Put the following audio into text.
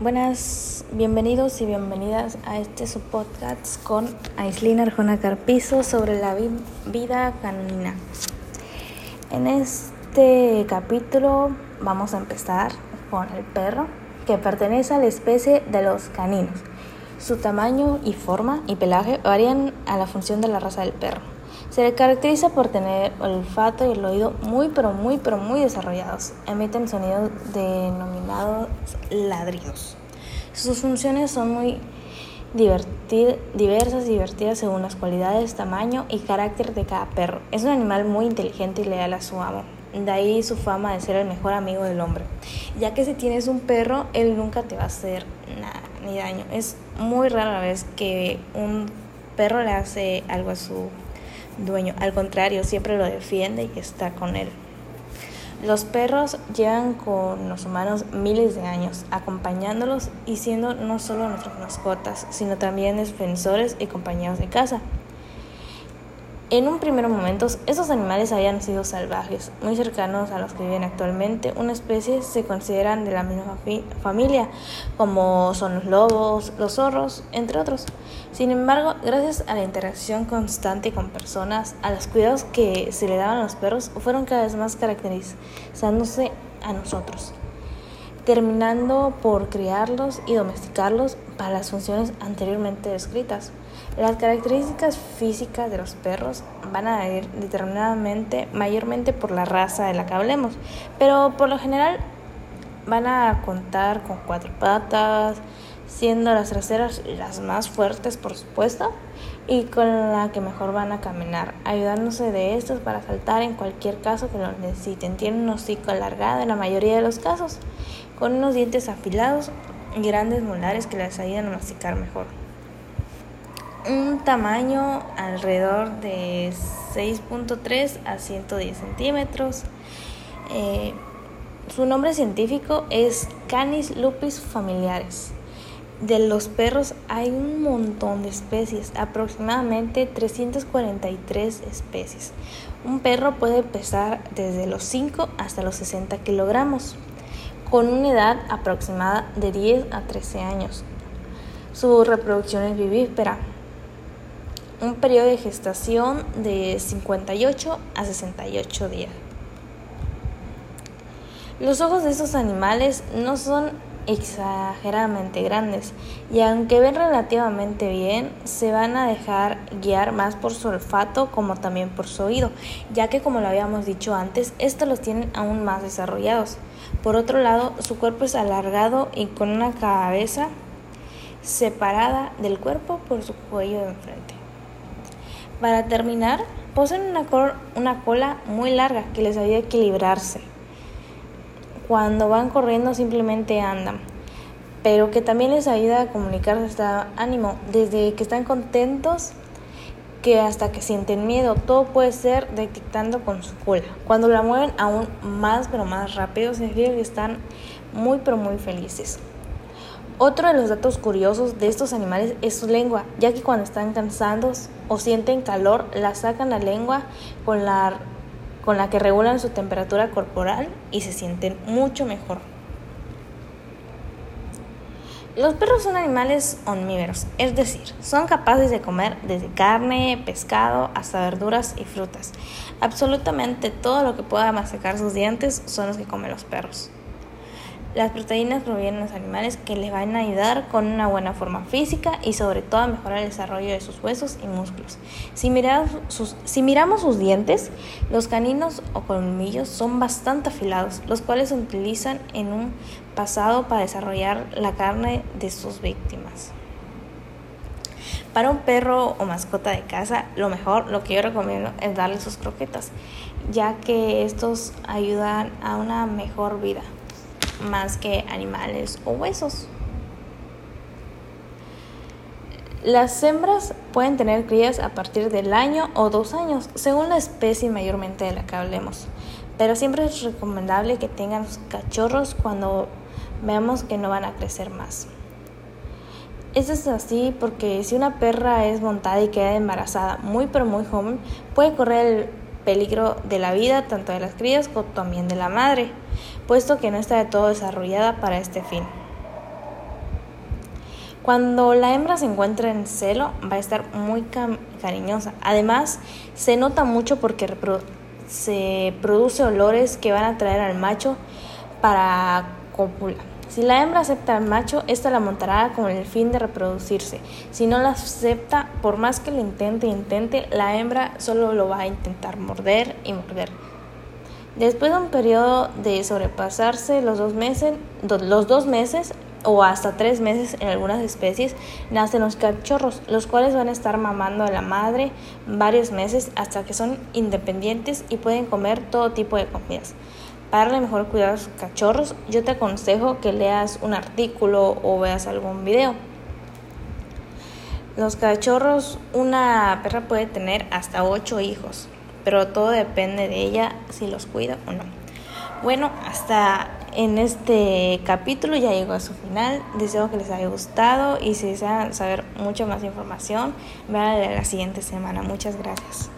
Buenas, bienvenidos y bienvenidas a este su podcast con Aislina Arjona Carpizo sobre la vida canina. En este capítulo vamos a empezar con el perro que pertenece a la especie de los caninos. Su tamaño y forma y pelaje varían a la función de la raza del perro. Se le caracteriza por tener olfato y el oído muy pero muy pero muy desarrollados. Emiten sonidos denominados ladridos. Sus funciones son muy diversas y divertidas según las cualidades, tamaño y carácter de cada perro. Es un animal muy inteligente y leal a su amo. De ahí su fama de ser el mejor amigo del hombre. Ya que si tienes un perro, él nunca te va a hacer nada ni daño. Es muy rara vez que un perro le hace algo a su dueño. Al contrario, siempre lo defiende y está con él. Los perros llevan con los humanos miles de años, acompañándolos y siendo no solo nuestras mascotas, sino también defensores y compañeros de casa. En un primer momento, esos animales habían sido salvajes, muy cercanos a los que viven actualmente. Una especie se consideran de la misma familia, como son los lobos, los zorros, entre otros. Sin embargo, gracias a la interacción constante con personas, a los cuidados que se le daban a los perros, fueron cada vez más caracterizándose a nosotros terminando por criarlos y domesticarlos para las funciones anteriormente descritas. Las características físicas de los perros van a ir determinadamente mayormente por la raza de la que hablemos, pero por lo general van a contar con cuatro patas, siendo las traseras las más fuertes por supuesto y con la que mejor van a caminar, ayudándose de estos para saltar en cualquier caso que lo necesiten. Tienen un hocico alargado en la mayoría de los casos con unos dientes afilados y grandes molares que les ayudan a masticar mejor. Un tamaño alrededor de 6.3 a 110 centímetros. Eh, su nombre científico es Canis lupus familiares. De los perros hay un montón de especies, aproximadamente 343 especies. Un perro puede pesar desde los 5 hasta los 60 kilogramos con una edad aproximada de 10 a 13 años. Su reproducción es vivípera, un periodo de gestación de 58 a 68 días. Los ojos de estos animales no son exageradamente grandes y aunque ven relativamente bien, se van a dejar guiar más por su olfato como también por su oído, ya que como lo habíamos dicho antes, estos los tienen aún más desarrollados. Por otro lado, su cuerpo es alargado y con una cabeza separada del cuerpo por su cuello de enfrente. Para terminar, poseen una, una cola muy larga que les ayuda a equilibrarse cuando van corriendo simplemente andan, pero que también les ayuda a comunicar su ánimo, desde que están contentos que hasta que sienten miedo, todo puede ser detectando con su cola. Cuando la mueven aún más pero más rápido, significa que están muy pero muy felices. Otro de los datos curiosos de estos animales es su lengua, ya que cuando están cansados o sienten calor, la sacan la lengua con la con la que regulan su temperatura corporal y se sienten mucho mejor. Los perros son animales omnívoros, es decir, son capaces de comer desde carne, pescado hasta verduras y frutas. Absolutamente todo lo que pueda masticar sus dientes son los que comen los perros. Las proteínas provienen de los animales que les van a ayudar con una buena forma física y sobre todo a mejorar el desarrollo de sus huesos y músculos. Si miramos sus, dientes, los caninos o colmillos son bastante afilados, los cuales se utilizan en un pasado para desarrollar la carne de sus víctimas. Para un perro o mascota de casa, lo mejor, lo que yo recomiendo es darle sus croquetas, ya que estos ayudan a una mejor vida más que animales o huesos. Las hembras pueden tener crías a partir del año o dos años, según la especie mayormente de la que hablemos. Pero siempre es recomendable que tengan cachorros cuando veamos que no van a crecer más. Esto es así porque si una perra es montada y queda embarazada muy pero muy joven, puede correr el peligro de la vida tanto de las crías como también de la madre, puesto que no está de todo desarrollada para este fin. Cuando la hembra se encuentra en celo, va a estar muy cariñosa. Además, se nota mucho porque se produce olores que van a traer al macho para copular. Si la hembra acepta al macho, ésta la montará con el fin de reproducirse. Si no la acepta, por más que lo intente e intente, la hembra solo lo va a intentar morder y morder. Después de un periodo de sobrepasarse los dos meses, los dos meses o hasta tres meses en algunas especies, nacen los cachorros, los cuales van a estar mamando a la madre varios meses hasta que son independientes y pueden comer todo tipo de comidas. Para mejor cuidado a sus cachorros, yo te aconsejo que leas un artículo o veas algún video. Los cachorros, una perra puede tener hasta 8 hijos, pero todo depende de ella si los cuida o no. Bueno, hasta en este capítulo ya llegó a su final. Deseo que les haya gustado y si desean saber mucha más información, vean la siguiente semana. Muchas gracias.